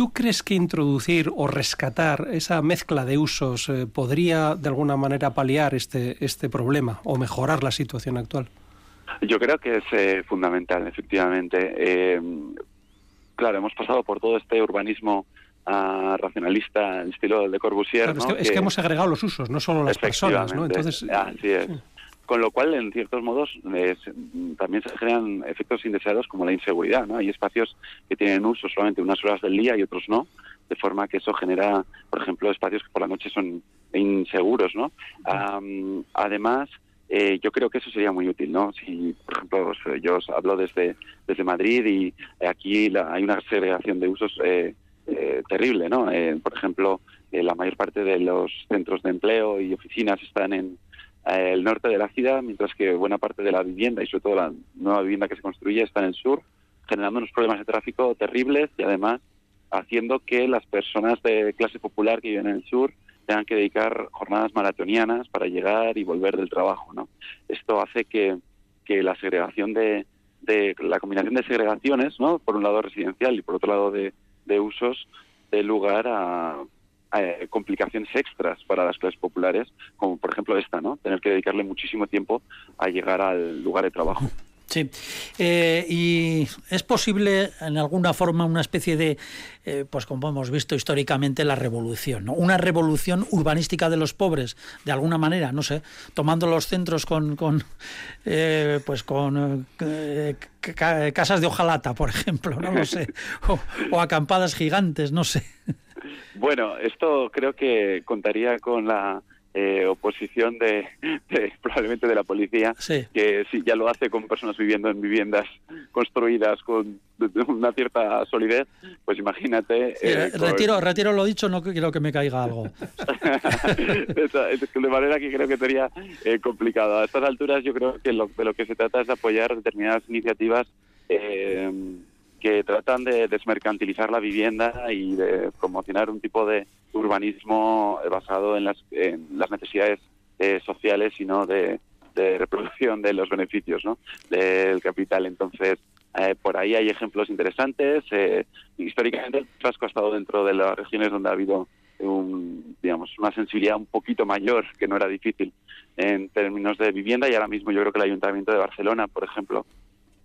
¿Tú crees que introducir o rescatar esa mezcla de usos eh, podría de alguna manera paliar este, este problema o mejorar la situación actual? Yo creo que es eh, fundamental, efectivamente. Eh, claro, hemos pasado por todo este urbanismo ah, racionalista, el estilo de Corbusier. es, que, hemos agregado los usos, no solo las personas. ¿no? Entonces, así es. Con lo cual, en ciertos modos, también se generan efectos indeseados como la inseguridad. ¿no? Hay espacios que tienen uso solamente unas horas del día y otros no, de forma que eso genera, por ejemplo, espacios que por la noche son inseguros. ¿no? además, eh, yo creo que eso sería muy útil, ¿no? Si, por ejemplo, yo os hablo desde, desde Madrid y aquí hay una segregación de usos eh, eh, terrible, ¿no? por ejemplo, la mayor parte de los centros de empleo y oficinas están en el norte de la ciudad, mientras que buena parte de la vivienda y sobre todo la nueva vivienda que se construye está en el sur, generando unos problemas de tráfico terribles y además haciendo que las personas de clase popular que viven en el sur tengan que dedicar jornadas maratonianas para llegar y volver del trabajo. ¿no? Esto hace que, la segregación de, de, la combinación de segregaciones, ¿no? por un lado residencial y por otro lado de, de usos, dé lugar a eh, complicaciones extras para las clases populares, como por ejemplo esta, ¿no? Tener que dedicarle muchísimo tiempo a llegar al lugar de trabajo. Sí, eh, y es posible en alguna forma una especie de, eh, pues como hemos visto históricamente, la revolución, ¿no? Una revolución urbanística de los pobres, de alguna manera, no sé, tomando los centros con, con pues con casas de hojalata, por ejemplo, no lo sé, [LAUGHS] o acampadas gigantes, no sé. Bueno, esto creo que contaría con la eh, oposición de, probablemente de la policía, que si ya lo hace con personas viviendo en viviendas construidas con una cierta solidez, pues imagínate. Eh, retiro, retiro lo dicho, no quiero que me caiga algo. [LAUGHS] de manera que creo que sería eh, complicado. A estas alturas yo creo que lo, de lo que se trata es de apoyar determinadas iniciativas que tratan de desmercantilizar la vivienda y de promocionar un tipo de urbanismo basado en las, en las necesidades eh, sociales y no de, reproducción de los beneficios ¿no? del capital. Entonces, eh, por ahí hay ejemplos interesantes. Eh, históricamente, el Vasco ha estado dentro de las regiones donde ha habido un, digamos, una sensibilidad un poquito mayor, que no era difícil en términos de vivienda, y ahora mismo yo creo que el Ayuntamiento de Barcelona, por ejemplo,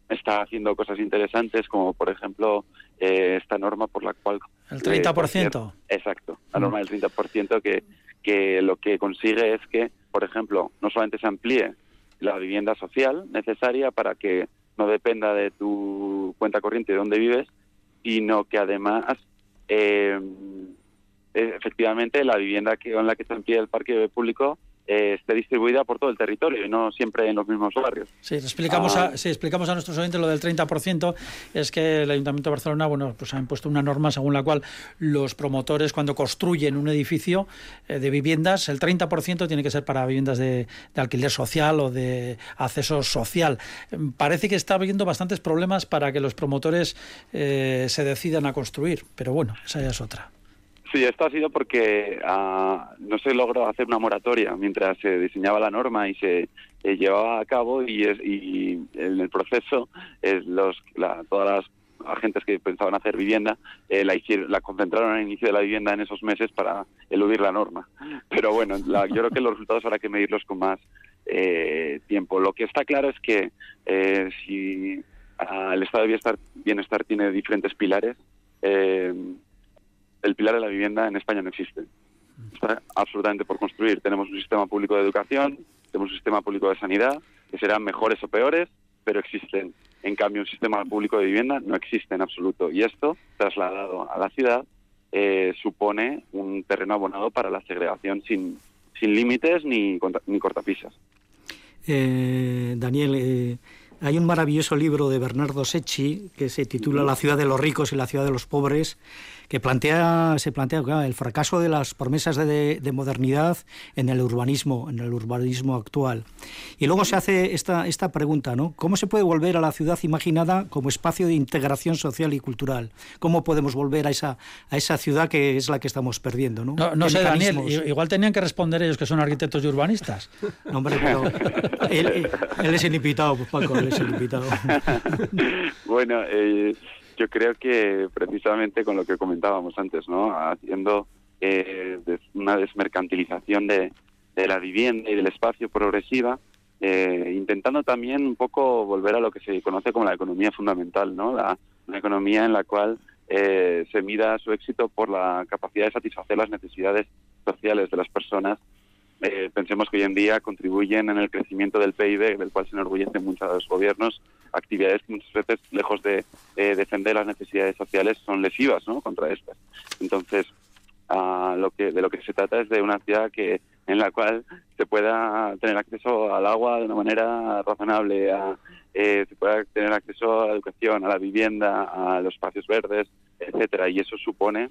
está haciendo cosas interesantes, como por ejemplo eh, esta norma por la cual... El 30%. Eh, exacto, la norma del 30% que, que lo que consigue es que, por ejemplo, no solamente se amplíe la vivienda social necesaria para que no dependa de tu cuenta corriente de dónde vives, sino que además eh, efectivamente la vivienda que, en la que en pie el parque público eh, esté distribuida por todo el territorio y no siempre en los mismos barrios. Sí, explicamos, a, ah. explicamos a nuestros oyentes lo del 30%, es que el Ayuntamiento de Barcelona bueno, pues ha impuesto una norma según la cual los promotores cuando construyen un edificio eh, de viviendas, el 30% tiene que ser para viviendas de, alquiler social o de acceso social. Parece que está habiendo bastantes problemas para que los promotores eh, se decidan a construir, pero bueno, esa ya es otra. Sí, esto ha sido porque ah, no se logró hacer una moratoria mientras se diseñaba la norma y se eh, llevaba a cabo y, es, y en el proceso es los, todas las agentes que pensaban hacer vivienda eh, la, la concentraron al inicio de la vivienda en esos meses para eludir la norma. Pero bueno, yo creo que los resultados habrá que medirlos con más eh, tiempo. Lo que está claro es que si ah, el estado de bienestar, bienestar tiene diferentes pilares, el pilar de la vivienda en España no existe. Está absolutamente por construir. Tenemos un sistema público de educación, tenemos un sistema público de sanidad, que serán mejores o peores, pero existen. En cambio, un sistema público de vivienda no existe en absoluto. Y esto, trasladado a la ciudad, eh, supone un terreno abonado para la segregación sin, sin límites ni, ni cortapisas. Eh, Daniel, eh, hay un maravilloso libro de Bernardo Secchi que se titula La ciudad de los ricos y la ciudad de los pobres, que plantea, se plantea el fracaso de las promesas de, modernidad en el urbanismo, en el urbanismo actual. Y luego se hace esta, esta pregunta, ¿no? ¿Cómo se puede volver a la ciudad imaginada como espacio de integración social y cultural? ¿Cómo podemos volver a esa, a esa ciudad que es la que estamos perdiendo? No, no, sé, Daniel, igual tenían que responder ellos que son arquitectos y urbanistas. [LAUGHS] No, hombre, pero él, es el invitado, pues, Paco, él es el invitado. [LAUGHS] bueno, eh, yo creo que precisamente con lo que comentábamos antes, ¿no? Haciendo eh, una desmercantilización de, la vivienda y del espacio progresiva, eh, intentando también un poco volver a lo que se conoce como la economía fundamental, ¿no? La, una economía en la cual eh, se mida su éxito por la capacidad de satisfacer las necesidades sociales de las personas eh, pensemos que hoy en día contribuyen en el crecimiento del PIB, del cual se enorgullecen muchos gobiernos, actividades que muchas veces, lejos de eh, defender las necesidades sociales, son lesivas ¿no? contra estas. Entonces, ah, lo que, de lo que se trata es de una ciudad que en la cual se pueda tener acceso al agua de una manera razonable, a, eh, se pueda tener acceso a la educación, a la vivienda, a los espacios verdes, etcétera, y eso supone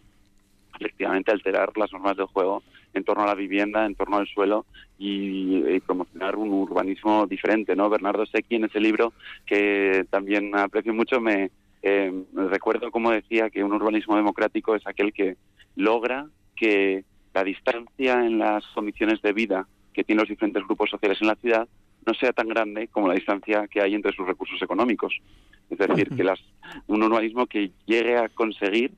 efectivamente alterar las normas del juego en torno a la vivienda, en torno al suelo y, promocionar un urbanismo diferente, ¿no? Bernardo Secchi en ese libro que también aprecio mucho me, eh, recuerdo como decía que un urbanismo democrático es aquel que logra que la distancia en las condiciones de vida que tienen los diferentes grupos sociales en la ciudad no sea tan grande como la distancia que hay entre sus recursos económicos. Es decir, que las, un urbanismo que llegue a conseguir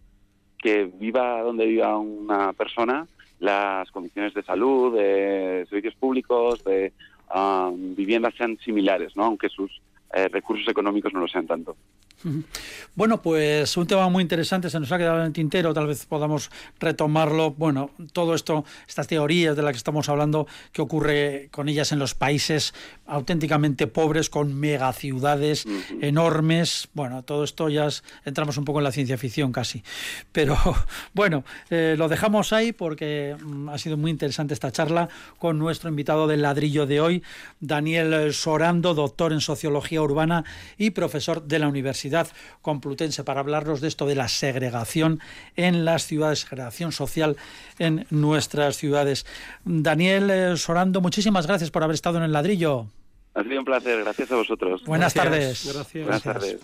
que viva donde viva una persona las condiciones de salud, de servicios públicos, de um, viviendas sean similares, ¿no? aunque sus eh, recursos económicos no lo sean tanto. [LAUGHS] Bueno, pues un tema muy interesante se nos ha quedado en el tintero, tal vez podamos retomarlo. Bueno, todo esto, estas teorías de las que estamos hablando, que ocurre con ellas en los países auténticamente pobres, con megaciudades enormes. Bueno, todo esto ya entramos un poco en la ciencia ficción casi. Pero [LAUGHS] bueno, eh, lo dejamos ahí porque mm, ha sido muy interesante esta charla con nuestro invitado del ladrillo de hoy, Daniel Sorando, doctor en sociología urbana y profesor de la Universidad Complutense, para hablarnos de esto de la segregación en las ciudades, segregación social en nuestras ciudades. Daniel eh, Sorando, muchísimas gracias por haber estado en el ladrillo. Ha sido un placer, gracias a vosotros. Buenas tardes. Gracias. Buenas tardes.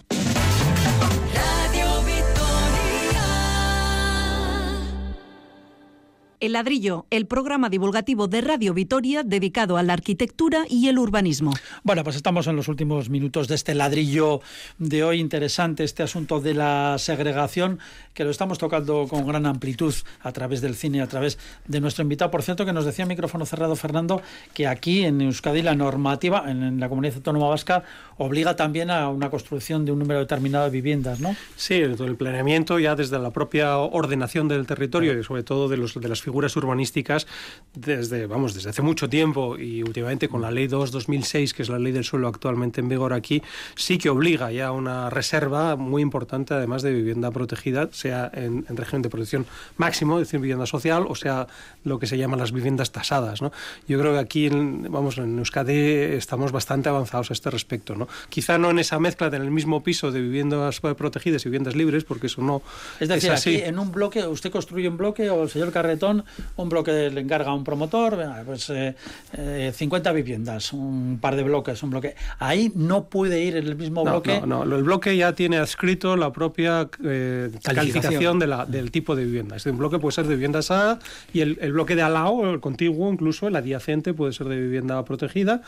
El ladrillo, el programa divulgativo de Radio Vitoria dedicado a la arquitectura y el urbanismo. Bueno, pues estamos en los últimos minutos de este ladrillo de hoy. Interesante este asunto de la segregación, que lo estamos tocando con gran amplitud a través del cine, a través de nuestro invitado. Por cierto, que nos decía micrófono cerrado Fernando, que aquí en Euskadi la normativa, en la comunidad autónoma vasca, obliga también a una construcción de un número determinado de viviendas, ¿no? Sí, el planeamiento ya desde la propia ordenación del territorio y sobre todo de, los, de las figuras figuras urbanísticas desde, vamos, desde hace mucho tiempo y últimamente con la Ley 2-2006, que es la ley del suelo actualmente en vigor aquí, sí que obliga ya a una reserva muy importante, además de vivienda protegida, sea en, régimen de protección máximo, es decir, vivienda social, o sea, lo que se llaman las viviendas tasadas. ¿no? Yo creo que aquí, vamos, en Euskadi estamos bastante avanzados a este respecto. ¿no? Quizá no en esa mezcla de en el mismo piso de viviendas protegidas y viviendas libres, porque eso no es decir, así. aquí en un bloque, usted construye un bloque o el señor Carretón un bloque le encarga a un promotor, pues 50 eh, eh, viviendas, un par de bloques, un bloque. Ahí no puede ir en el mismo bloque. No, no, el bloque ya tiene adscrito la propia eh, calificación, de la, del tipo de vivienda. Este un bloque puede ser de vivienda asada y el, el bloque de al lado, el contiguo, incluso el adyacente, puede ser de vivienda protegida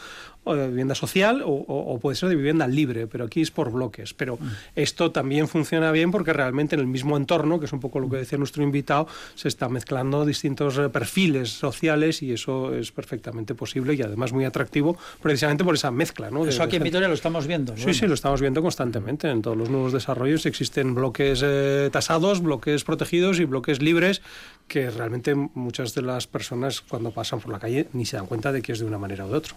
o de vivienda social o, puede ser de vivienda libre, pero aquí es por bloques. Pero mm. esto también funciona bien porque realmente en el mismo entorno, que es un poco lo que decía nuestro invitado, se está mezclando distintos eh, perfiles sociales y eso es perfectamente posible y además muy atractivo precisamente por esa mezcla. ¿no? eso aquí en Vitoria lo estamos viendo. Sí, sí, lo estamos viendo constantemente. En todos los nuevos desarrollos existen bloques eh, tasados, bloques protegidos y bloques libres que realmente muchas de las personas cuando pasan por la calle ni se dan cuenta de que es de una manera u de otra.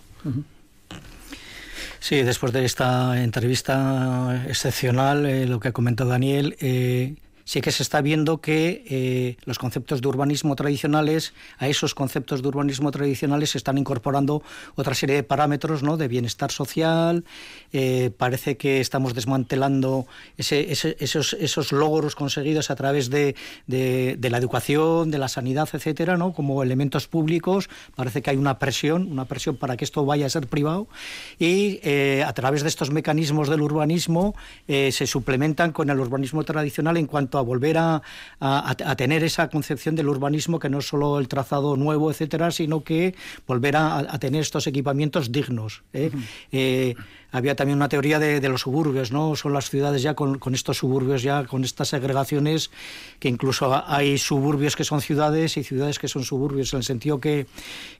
Sí, después de esta entrevista excepcional, eh, lo que ha comentado Daniel, eh, sí que se está viendo que eh, los conceptos de urbanismo tradicionales, a esos conceptos de urbanismo tradicionales se están incorporando otra serie de parámetros ¿no? de bienestar social. Eh, parece que estamos desmantelando esos, esos, logros conseguidos a través de, la educación, de la sanidad, etcétera, ¿no? como elementos públicos. Parece que hay una presión, una presión para que esto vaya a ser privado. Y eh, a través de estos mecanismos del urbanismo se suplementan con el urbanismo tradicional en cuanto a volver a, tener esa concepción del urbanismo que no es solo el trazado nuevo, etcétera, sino que volver a, tener estos equipamientos dignos. ¿eh? Había también una teoría de, los suburbios, ¿no? Son las ciudades ya con, estos suburbios, ya con estas segregaciones, que incluso hay suburbios que son ciudades y ciudades que son suburbios, en el sentido que,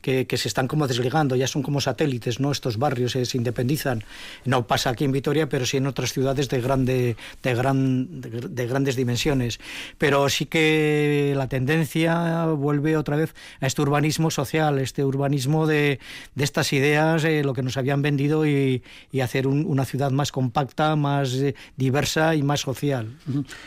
que, se están como desligando, ya son como satélites, ¿no? Estos barrios se independizan. No pasa aquí en Vitoria, pero sí en otras ciudades de, grande, de, gran, de, grandes dimensiones. Pero sí que la tendencia vuelve otra vez a este urbanismo social, este urbanismo de, estas ideas, eh, lo que nos habían vendido y hacer una ciudad más compacta, más eh, diversa y más social.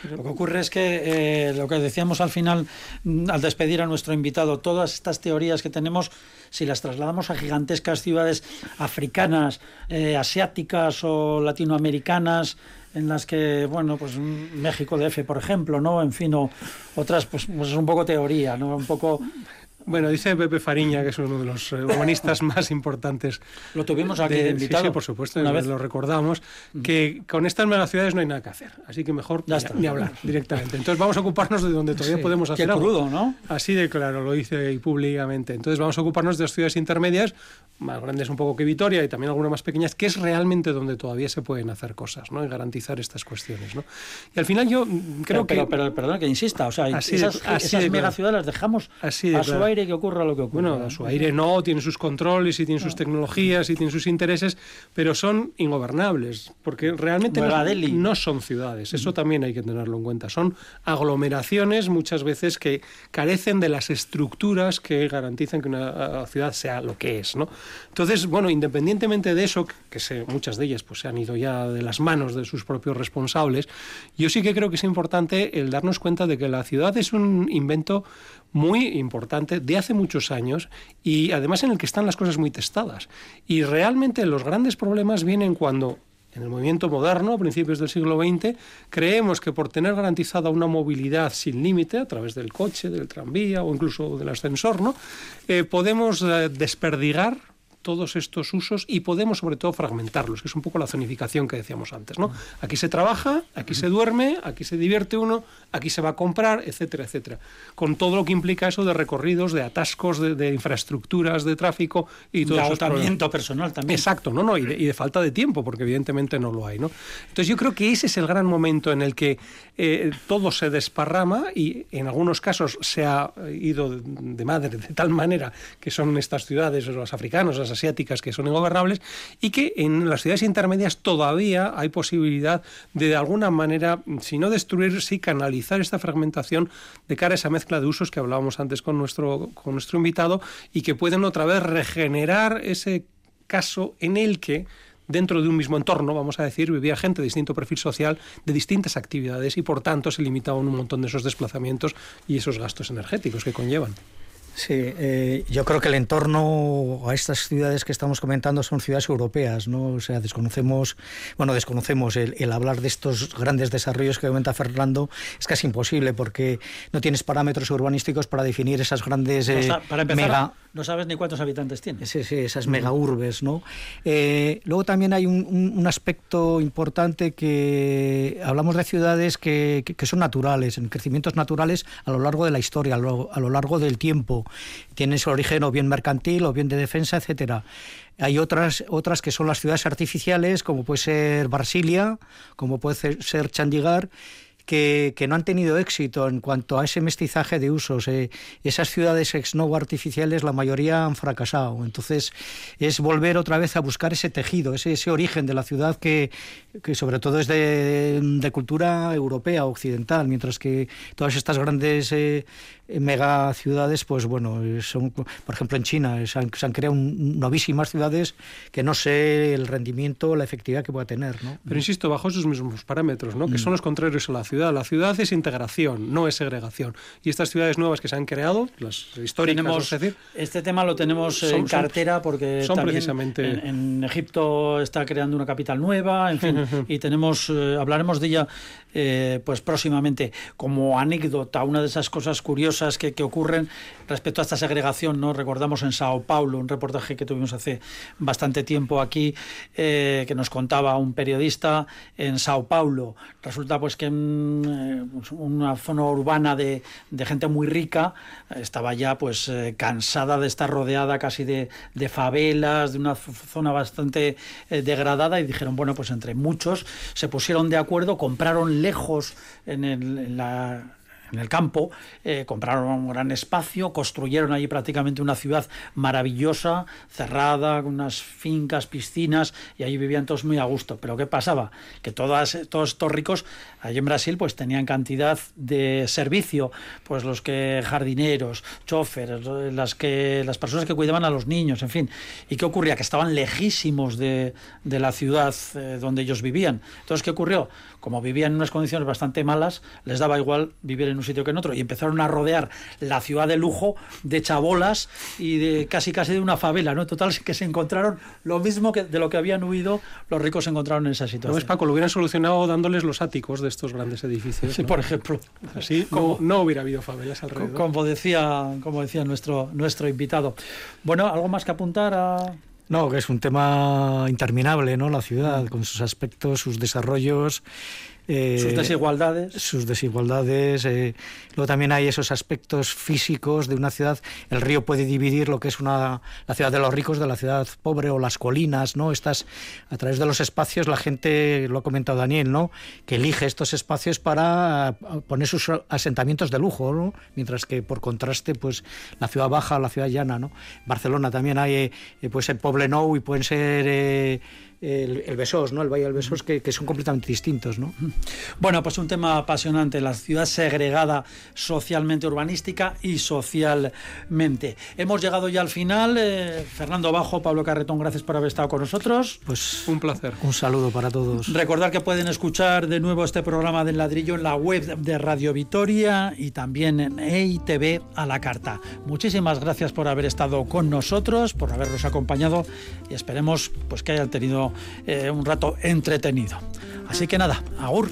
Lo que ocurre es que eh, lo que decíamos al final, mm, al despedir a nuestro invitado, todas estas teorías que tenemos, si las trasladamos a gigantescas ciudades africanas, eh, asiáticas o latinoamericanas, en las que, bueno, pues México DF, por ejemplo, ¿no? En fin, o otras, pues, pues es un poco teoría, ¿no? Un poco bueno, dice Pepe Fariña, que es uno de los eh, humanistas [LAUGHS] más importantes. Lo tuvimos aquí de, invitado. Sí, por supuesto, una vez lo recordamos, que con estas megaciudades no hay nada que hacer. Así que mejor ya ni, hablar directamente. Entonces vamos a ocuparnos de donde todavía podemos hacer Qué crudo, ¿no? Así de claro, lo dice públicamente. Entonces vamos a ocuparnos de las ciudades intermedias, más grandes un poco que Vitoria y también algunas más pequeñas, que es realmente donde todavía se pueden hacer cosas, ¿no? Y garantizar estas cuestiones, ¿no? Y al final yo creo que... Pero, perdón que insista, o sea, esas, megaciudades las dejamos a su aire que ocurra lo que ocurra. Bueno, a su aire no, tiene sus controles y tiene sus tecnologías y tiene sus intereses, pero son ingobernables, porque realmente no, son ciudades, eso también hay que tenerlo en cuenta. Son aglomeraciones muchas veces que carecen de las estructuras que garantizan que una ciudad sea lo que es, ¿no? Entonces, bueno, independientemente de eso, que sé, muchas de ellas pues se han ido ya de las manos de sus propios responsables, yo sí que creo que es importante el darnos cuenta de que la ciudad es un invento muy importante de hace muchos años y además en el que están las cosas muy testadas. Y realmente los grandes problemas vienen cuando en el movimiento moderno, a principios del siglo XX, creemos que por tener garantizada una movilidad sin límite a través del coche, del tranvía o incluso del ascensor, ¿no? Eh, podemos eh, desperdigar todos estos usos y podemos sobre todo fragmentarlos, que es un poco la zonificación que decíamos antes. ¿no? Aquí se trabaja, aquí se duerme, aquí se divierte uno, aquí se va a comprar, etcétera, etcétera. Con todo lo que implica eso de recorridos, de atascos, de, infraestructuras, de tráfico y todo eso. agotamiento personal también. Exacto, no, no, y de, falta de tiempo, porque evidentemente no lo hay. ¿no? Entonces yo creo que ese es el gran momento en el que eh, todo se desparrama y en algunos casos se ha ido de madre de tal manera que son estas ciudades, los africanos, las asiáticas, que son ingobernables, y que en las ciudades intermedias todavía hay posibilidad de, de alguna manera, si no destruir, sí canalizar esta fragmentación de cara a esa mezcla de usos que hablábamos antes con nuestro, con nuestro invitado y que pueden otra vez regenerar ese caso en el que dentro de un mismo entorno, vamos a decir, vivía gente de distinto perfil social, de distintas actividades y por tanto se limitaban un montón de esos desplazamientos y esos gastos energéticos que conllevan. Sí, eh, yo creo que el entorno a estas ciudades que estamos comentando son ciudades europeas, ¿no? O sea, desconocemos, bueno, desconocemos el, hablar de estos grandes desarrollos que comenta Fernando es casi imposible porque no tienes parámetros urbanísticos para definir esas grandes eh, para empezar, no sabes ni cuántos habitantes tiene. Sí, sí, esas mega urbes, ¿no? Eh, luego también hay un, aspecto importante que hablamos de ciudades que, son naturales, en crecimientos naturales a lo largo de la historia, a lo largo del tiempo tienen su origen o bien mercantil o bien de defensa, etcétera. Hay otras, otras que son las ciudades artificiales, como puede ser Brasilia, como puede ser Chandigarh, que, no han tenido éxito en cuanto a ese mestizaje de usos. Eh, esas ciudades ex novo artificiales, la mayoría han fracasado. Entonces, es volver otra vez a buscar ese tejido, ese, ese origen de la ciudad que, que sobre todo es de, de, cultura europea, occidental, mientras que todas estas grandes eh, mega ciudades, pues bueno, son, por ejemplo, en China se han, se han, creado novísimas ciudades que no sé el rendimiento, la efectividad que pueda tener. ¿no? Pero insisto, bajo esos mismos parámetros, ¿no? que mm. son los contrarios a la ciudad. La ciudad es integración, no es segregación. Y estas ciudades nuevas que se han creado, las históricas, decir, este tema lo tenemos en cartera porque son precisamente... en, Egipto está creando una capital nueva, en fin, [LAUGHS] y tenemos, eh, hablaremos de ella eh, pues próximamente como anécdota, una de esas cosas curiosas que, ocurren respecto a esta segregación, ¿no? Recordamos en Sao Paulo, un reportaje que tuvimos hace bastante tiempo aquí, eh, que nos contaba un periodista en Sao Paulo. Resulta pues que en eh, una zona urbana de, gente muy rica estaba ya pues cansada de estar rodeada casi de, de favelas, de una zona bastante degradada y dijeron, bueno, pues entre muchos se pusieron de acuerdo, compraron lejos en, el, en la en el campo, eh, compraron un gran espacio, construyeron allí prácticamente una ciudad maravillosa, cerrada, con unas fincas, piscinas, y allí vivían todos muy a gusto. Pero ¿qué pasaba? Que todas, todos estos ricos allí en Brasil pues tenían cantidad de servicio, pues los que jardineros, choferes, las, que, las personas que cuidaban a los niños, en fin. ¿Y qué ocurría? Que estaban lejísimos de, de la ciudad eh, donde ellos vivían. Entonces, ¿qué ocurrió? Como vivían en unas condiciones bastante malas, les daba igual vivir en un sitio que en otro y empezaron a rodear la ciudad de lujo de chabolas y de casi casi de una favela, ¿no? Total que se encontraron lo mismo que de lo que habían huido los ricos se encontraron en esa situación. No es Paco, lo hubieran solucionado dándoles los áticos de estos grandes edificios. Sí, por ejemplo. Así como, no, hubiera habido favelas alrededor. Como decía, como decía nuestro nuestro invitado. Bueno, algo más que apuntar a no, que es un tema interminable, ¿no? La ciudad, con sus aspectos, sus desarrollos eh, sus desigualdades. Sus desigualdades. Eh, luego también hay esos aspectos físicos de una ciudad. El río puede dividir lo que es una, la ciudad de los ricos de la ciudad pobre o las colinas, ¿no? Estas, a través de los espacios, la gente, lo ha comentado Daniel, ¿no? Que elige estos espacios para poner sus asentamientos de lujo, ¿no? Mientras que por contraste, pues la ciudad baja, la ciudad llana, ¿no? Barcelona también hay, eh, puede ser Nou y pueden ser el, el Besós, ¿no? el Valle del Besós, que, que, son completamente distintos. ¿no? Bueno, pues un tema apasionante, la ciudad segregada socialmente, urbanística y socialmente. Hemos llegado ya al final. Eh, Fernando Bajo, Pablo Carretón, gracias por haber estado con nosotros. Pues un placer. Un saludo para todos. Recordar que pueden escuchar de nuevo este programa del ladrillo en la web de Radio Vitoria y también en EITV a la carta. Muchísimas gracias por haber estado con nosotros, por habernos acompañado y esperemos pues que hayan tenido eh, un rato entretenido. Así que nada, agur.